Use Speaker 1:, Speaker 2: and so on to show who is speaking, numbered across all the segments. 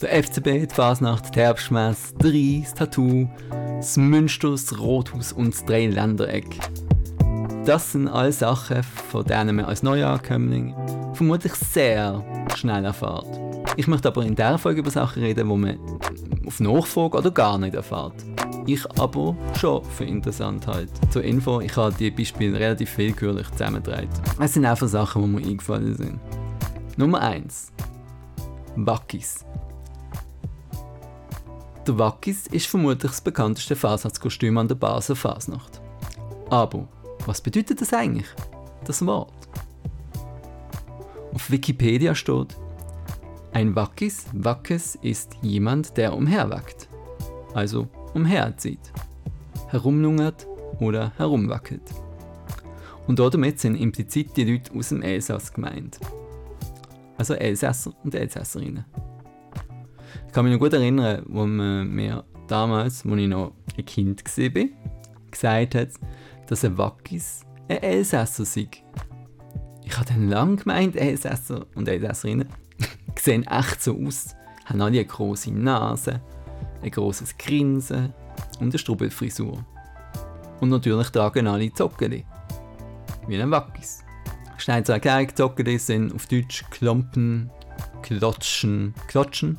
Speaker 1: Der FCB, die Fasnacht, die Herbstmesse, der Reis, Tattoo, das Münster, das Rothaus und das Dreiländereck. Das sind alle Sachen, von denen man als Neuankömmling vermutlich sehr schnell erfährt. Ich möchte aber in dieser Folge über Sachen reden, die man auf Nachfrage oder gar nicht erfährt. Ich aber schon für interessant halt. Zur Info, ich habe die Beispiele relativ willkürlich zusammengetragen. Es sind einfach Sachen, die mir eingefallen sind. Nummer 1. Wackis. Der Wackis ist vermutlich das bekannteste Fasnachtskostüm an der Basel Fasnacht. Aber was bedeutet das eigentlich? Das Wort. Auf Wikipedia steht, ein Wackis, Wackes ist jemand, der umherwackt. Also umherzieht, herumlungert oder herumwackelt. Und damit sind implizit die Leute aus dem Elsass gemeint. Also Elsässer und Elsässerinnen. Ich kann mich noch gut erinnern, wo man mir damals, als ich noch ein Kind war, gesagt hat, dass ein Wackis ein Elsässer sei. Ich habe dann lange gemeint, Elsässer und Elsässerinnen sehen echt so aus, haben alle eine große Nase, ein großes Grinsen und eine Strubbelfrisur. Und natürlich tragen alle Zockeli. Wie ein Wackis. Schnell zur Erklärung, Zockeli sind auf Deutsch Klompen, Klotschen, Klotschen.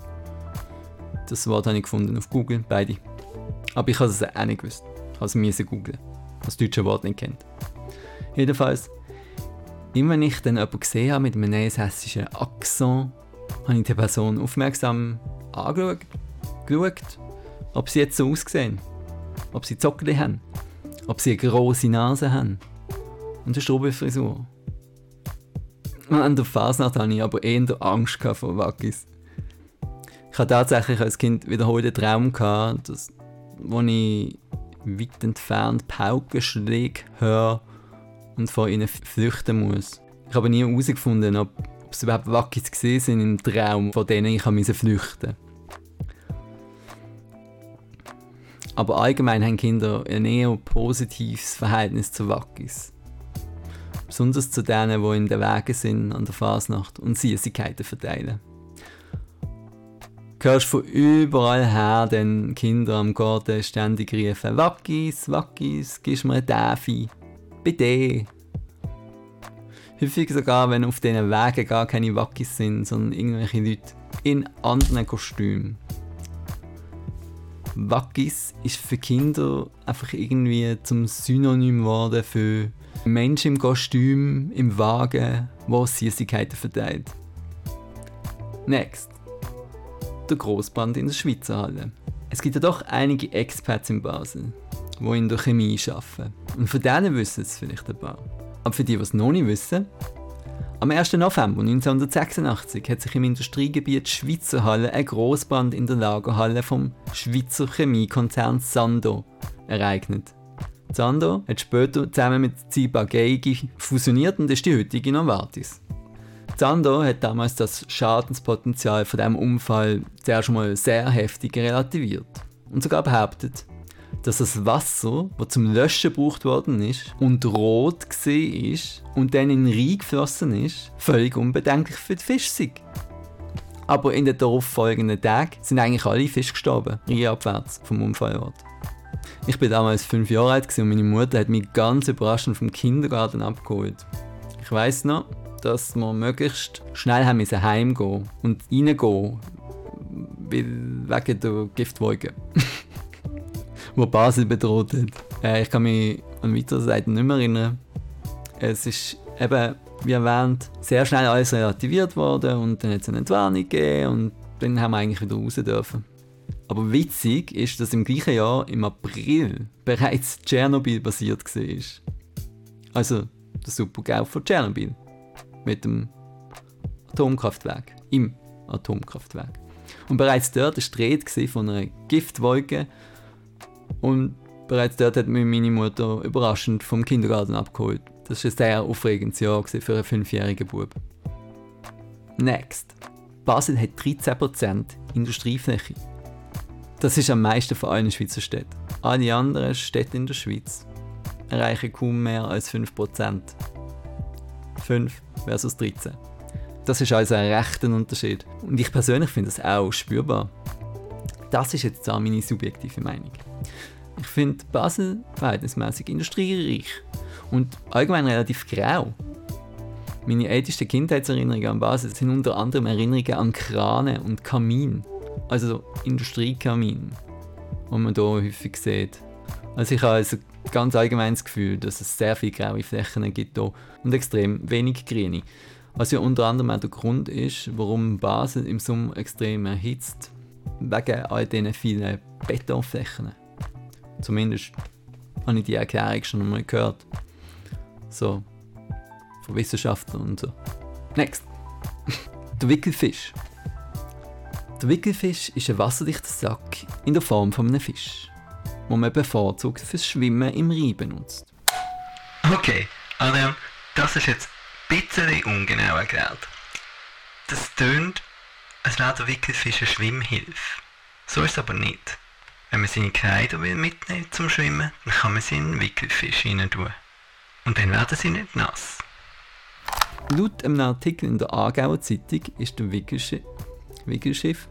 Speaker 1: Das Wort habe ich gefunden auf Google, beide. Aber ich habe es auch nicht gewusst. Ich habe es googeln, das deutsche Wort nicht kennt. Jedenfalls, immer wenn ich dann jemanden gesehen habe mit einem hessischen Akzent, habe ich die Person aufmerksam angeschaut geschaut, ob sie jetzt so aussehen. Ob sie Zockli haben. Ob sie eine grosse Nase haben. Und eine Strubelfrisur. An der Fasnacht hatte ich aber eher Angst vor Wackis. Ich hatte tatsächlich als Kind wiederholt den Traum, gehabt, dass, wo ich weit entfernt Paukenschläge höre und vor ihnen flüchten muss. Ich habe nie herausgefunden, ob, ob es überhaupt Wackis gesehen sind im Traum, von denen ich flüchten musste. Aber allgemein haben Kinder ein eher positives Verhältnis zu Wackis. Besonders zu denen, die in den Wegen sind an der Fasnacht und Süßigkeiten verteilen. Hörst von überall her den Kinder am Garten ständig rufen «Wackis, Wackis, gibst mir eine Täfi, bitte!» Häufig sogar, wenn auf diesen Wegen gar keine Wackis sind, sondern irgendwelche Leute in anderen Kostümen. Wackis ist für Kinder einfach irgendwie zum Synonym geworden für Menschen im Kostüm, im Wagen, wo Süßigkeiten verteilt. Next. Der Großbrand in der Schweizer Halle. Es gibt ja doch einige Experts in Basel, die in der Chemie arbeiten. Und von denen wissen es vielleicht ein paar. Aber für die, die es noch nicht wissen, am 1. November 1986 hat sich im Industriegebiet Schweizer Halle ein Großbrand in der Lagerhalle vom Schweizer Chemiekonzern Sando ereignet. Sando hat später zusammen mit Ziba Geigi fusioniert und ist die heutige Novartis. Sando hat damals das Schadenspotenzial von dem Unfall zuerst mal sehr heftig relativiert und sogar behauptet, dass das Wasser, das zum Löschen gebraucht worden ist und rot gesehen ist und dann in den Rhein geflossen ist, völlig unbedenklich für die Fische sei. Aber in den darauf folgenden Tagen sind eigentlich alle Fische gestorben, abwärts vom Unfallort. Ich bin damals fünf Jahre alt und meine Mutter hat mich ganz überraschend vom Kindergarten abgeholt. Ich weiß noch, dass wir möglichst schnell haben müssen heimgehen und reingehen, wegen der Giftwolke. wo Basel bedroht hat. Äh, ich kann mich an weitere Seiten nicht mehr erinnern. Es ist eben, wie erwähnt, sehr schnell alles relativiert worden und dann hat es eine Entwarnung gegeben und dann haben wir eigentlich wieder raus dürfen. Aber witzig ist, dass im gleichen Jahr, im April, bereits Tschernobyl basiert war. Also der Supergau von Tschernobyl. Mit dem Atomkraftwerk. Im Atomkraftwerk. Und bereits dort war die Rede von einer Giftwolke, und bereits dort hat mich meine Mutter überraschend vom Kindergarten abgeholt. Das war ein sehr aufregendes Jahr für einen fünfjährigen Bub. Next. Basel hat 13% Industriefläche. Das ist am meisten von allen Schweizer Städten. Alle anderen Städte in der Schweiz erreichen kaum mehr als 5%. 5 versus 13. Das ist also ein rechter Unterschied. Und ich persönlich finde das auch spürbar. Das ist jetzt auch meine subjektive Meinung. Ich finde Basel verhältnismäßig industriereich und allgemein relativ grau. Meine ältesten Kindheitserinnerungen an Basel sind unter anderem Erinnerungen an Krane und Kamin, also Industriekamin, die man hier häufig sieht. Also ich habe also ganz allgemein das Gefühl, dass es sehr viele graue Flächen gibt hier und extrem wenig grüne. Was ja unter anderem auch der Grund ist, warum Basel im Sommer extrem erhitzt, wegen all diesen vielen Betonflächen. Zumindest habe ich die Erklärung schon einmal gehört. So, von Wissenschaftlern und so. Next. Der Wickelfisch. Der Wickelfisch ist ein wasserdichter Sack in der Form von einem Fisch, wo man bevorzugt fürs Schwimmen im Rhein benutzt.
Speaker 2: Okay, Adrian, das ist jetzt ein bisschen ungenau erklärt. Das tönt, als wäre der Wickelfisch eine Schwimmhilfe. So ist es aber nicht. Wenn man seine Kleider will mitnehmen zum Schwimmen, dann kann man sie in den Wickelfisch rein tun. Und dann werden sie nicht nass.
Speaker 1: Laut einem Artikel in der Aargauer Zeitung ist der Wickelschi Wickelschiff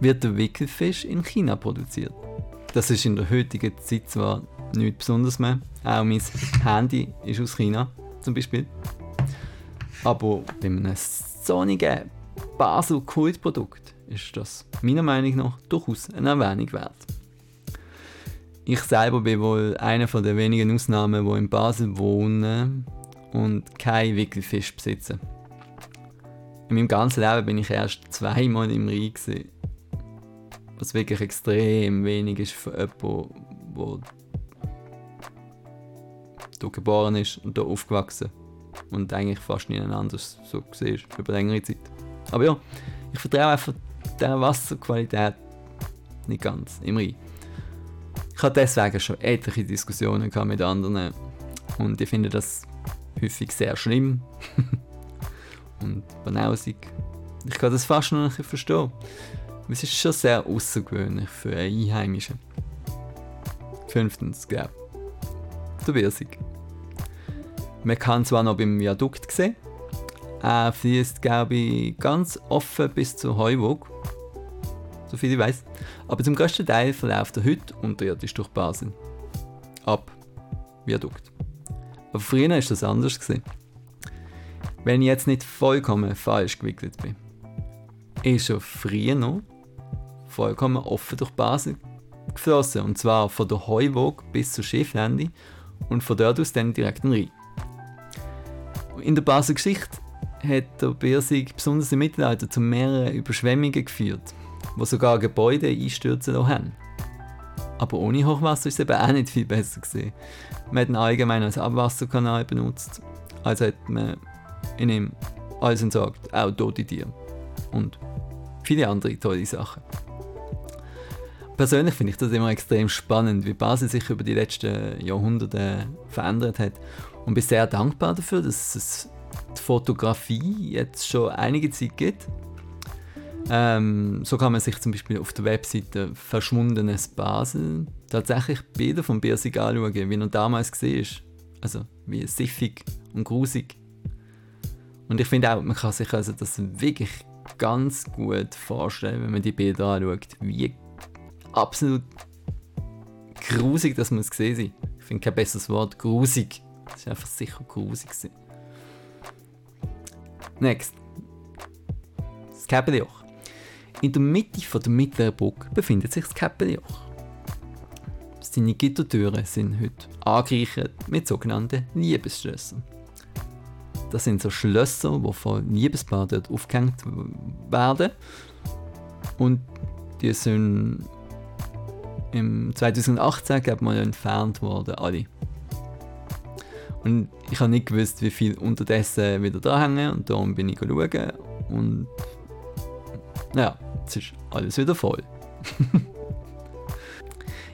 Speaker 1: wird der Wickelfisch in China produziert. Das ist in der heutigen Zeit zwar nichts Besonderes mehr. Auch mein Handy ist aus China zum Beispiel. Aber bei einem sonnigen Basel-Kultprodukt ist das meiner Meinung nach durchaus eine Erwähnung wert. Ich selber bin wohl einer den wenigen Ausnahmen, die in Basel wohnen und keinen Wickelfisch besitzen. In meinem ganzen Leben bin ich erst zweimal im Rhein. Gewesen, was wirklich extrem wenig ist für jemanden, der hier geboren ist und hier aufgewachsen und eigentlich fast nie anders so gesehen über längere Zeit. Aber ja, ich vertraue einfach der Wasserqualität nicht ganz im Rhein. Ich hatte deswegen schon etliche Diskussionen mit anderen und ich finde das häufig sehr schlimm und banausig. Ich kann das fast noch nicht verstehen. Es ist schon sehr außergewöhnlich für einen Einheimischen. Fünftens, ich. Der Wirsig. Man kann zwar noch beim Viadukt sehen, er fließt, glaube ich, ganz offen bis zur Heuwog, soviel ich weiß. Aber zum größten Teil verläuft er heute unterirdisch durch Basel. Ab Viadukt. Aber früher war das anders. Gewesen. Wenn ich jetzt nicht vollkommen falsch gewickelt bin, ist er früher noch vollkommen offen durch Basel geflossen. Und zwar von der Heuwog bis zur Schifflände und von dort aus dann direkt in Rhein. In der Basel Geschichte hat der Birsig besonders im Mittelalter zu mehreren Überschwemmungen geführt, wo sogar Gebäude einstürzen haben. Aber ohne Hochwasser ist es eben auch nicht viel besser gesehen. Man hat ihn allgemein als Abwasserkanal benutzt, also hat man in ihm alles entsorgt, auch tote Tiere und viele andere tolle Sachen. Persönlich finde ich das immer extrem spannend, wie Basel sich über die letzten Jahrhunderte verändert hat und bin sehr dankbar dafür, dass es die Fotografie jetzt schon einige Zeit gibt. Ähm, so kann man sich zum Beispiel auf der Webseite Verschwundenes Basel tatsächlich Bilder von Birsig anschauen, wie er damals war. Also wie siffig und grusig. Und ich finde auch, man kann sich also das wirklich ganz gut vorstellen, wenn man die Bilder anschaut, wie absolut grusig das muss gesehen sein. Ich finde kein besseres Wort, grusig. Das ist einfach sicher grusig. Gewesen. Next. Das Käppeljoch. In der Mitte von der Brücke befindet sich das Käppeljoch. Seine Gittertüren sind heute angereichert mit sogenannten Liebesschlössern. Das sind so Schlösser, die von Liebespaaren dort aufgehängt werden. Und die sind im 2018 glaube mal entfernt worden, alle. Und ich habe nicht gewusst, wie viel unterdessen wieder da hängen und darum bin ich schauen und ja, jetzt ist alles wieder voll.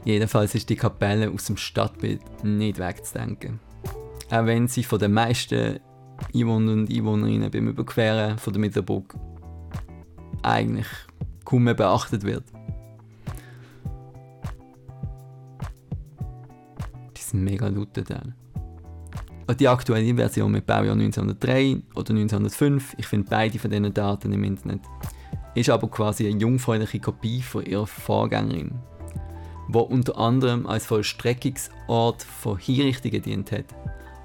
Speaker 1: Jedenfalls ist die Kapelle aus dem Stadtbild nicht wegzudenken. Auch wenn sie von den meisten Einwohner und Einwohnerinnen beim Überqueren von der Mittelburg eigentlich kaum mehr beachtet wird. Mega laut dann. die aktuelle Version mit Baujahr 1903 oder 1905, ich finde beide von diesen Daten im Internet, ist aber quasi eine jungfräuliche Kopie von ihrer Vorgängerin, wo unter anderem als Vollstreckungsort von Hinrichtungen dient hat,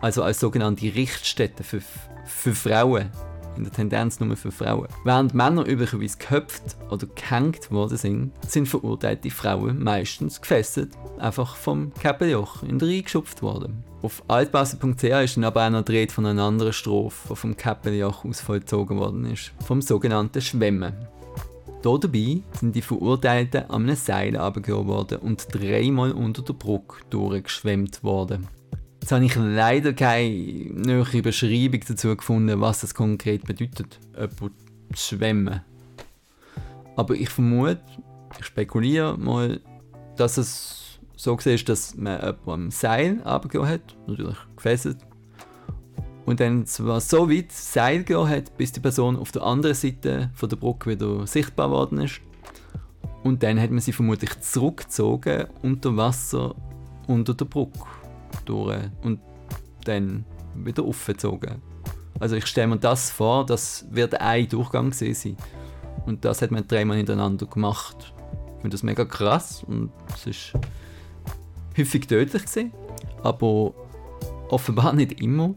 Speaker 1: also als sogenannte Richtstätte für, für Frauen, in der Tendenz nur für Frauen. Während Männer üblicherweise geköpft oder gehängt worden sind, sind verurteilte Frauen meistens gefesselt, einfach vom Käppeljoch in den Rhein geschupft worden. Auf altbasel.ch ist dann aber auch noch die von einer anderen Strophe, die vom Käppeljoch aus vollzogen worden ist, vom sogenannten Schwemmen. Hier dabei sind die Verurteilten an einem Seil abgehoben worden und dreimal unter der Brücke durchgeschwemmt worden. Jetzt habe ich leider keine nähere Beschreibung dazu gefunden, was das konkret bedeutet, jemand zu schwemmen. Aber ich vermute, ich spekuliere mal, dass es so ist, dass man jemanden am Seil abgegeben hat, natürlich gefesselt, und dann zwar so weit Seil gehen hat, bis die Person auf der anderen Seite von der Brücke wieder sichtbar worden ist. Und dann hat man sie vermutlich zurückgezogen unter Wasser unter der Brücke durch und dann wieder aufgezogen. Also ich stelle mir das vor, das wird ein Durchgang sein. Und das hat man dreimal hintereinander gemacht. Ich finde das mega krass und es ist häufig tödlich gewesen, aber offenbar nicht immer.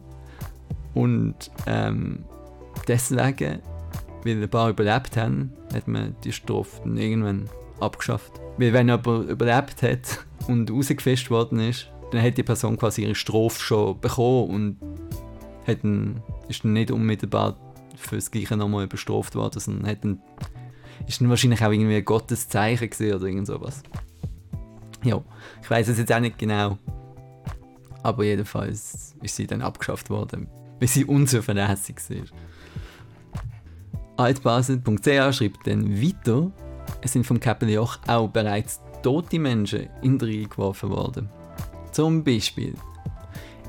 Speaker 1: Und ähm, deswegen, weil ein paar überlebt haben, hat man die Strophe irgendwann abgeschafft. Weil wenn jemand überlebt hat und rausgefischt worden ist, dann hat die Person quasi ihre Strophe schon bekommen und hat dann, ist dann nicht unmittelbar für das Gleiche nochmal überstroft worden, sondern hat dann, ist dann wahrscheinlich auch irgendwie Gottes Zeichen gesehen oder irgend sowas. Ja, ich weiß es jetzt auch nicht genau. Aber jedenfalls ist sie dann abgeschafft worden, weil sie unzuverlässig war. Altbasel.ch schreibt dann weiter, es sind vom Kapeljoch auch bereits tote Menschen in den Rhein geworfen worden. Zum Beispiel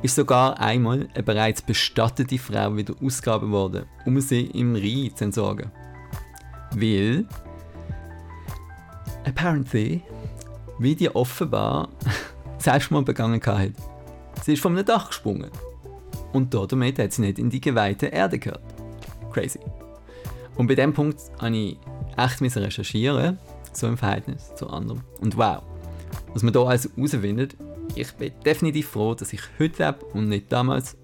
Speaker 1: ist sogar einmal eine bereits bestattete Frau wieder ausgegraben worden, um sie im Rhein zu entsorgen. Weil, apparently, wie die offenbar Selbstmord begangen hat. Sie ist einem Dach gesprungen. Und damit hat sie nicht in die geweihte Erde gehört. Crazy. Und bei dem Punkt habe ich echt recherchieren, so im Verhältnis zu anderen. Und wow, was man hier also herausfindet, ich bin definitiv froh, dass ich heute lebe und nicht damals.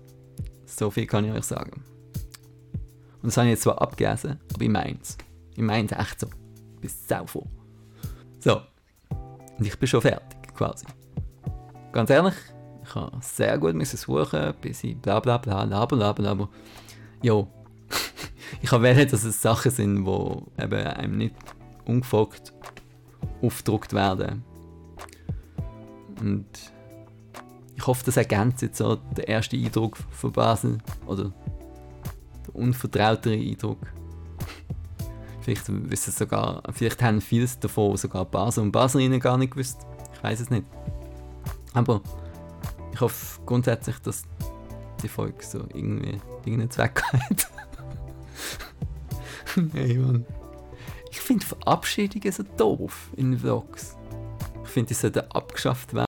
Speaker 1: So viel kann ich euch sagen. Und das habe ich jetzt zwar abgelesen, aber ich meine es. Ich meine es echt so. Ich bin sau froh. So. Und ich bin schon fertig, quasi. Ganz ehrlich, ich habe sehr gut suchen, bis ich bla bla bla, laber, laber, laber. Jo. ich habe wählen, dass es Sachen sind, die eben einem nicht ungefragt aufgedruckt werden. Und hoffe, das ergänzt jetzt so den ersten Eindruck von Basel. Oder den unvertrauteren Eindruck. Vielleicht wissen sogar, vielleicht haben viele davon sogar Basel und Baselinnen gar nicht gewusst. Ich weiß es nicht. Aber ich hoffe grundsätzlich, dass die Folge so irgendwie irgendeinen Zweck hat. hey Mann. Ich finde Verabschiedungen so doof in Vlogs. Ich finde, die sollten abgeschafft werden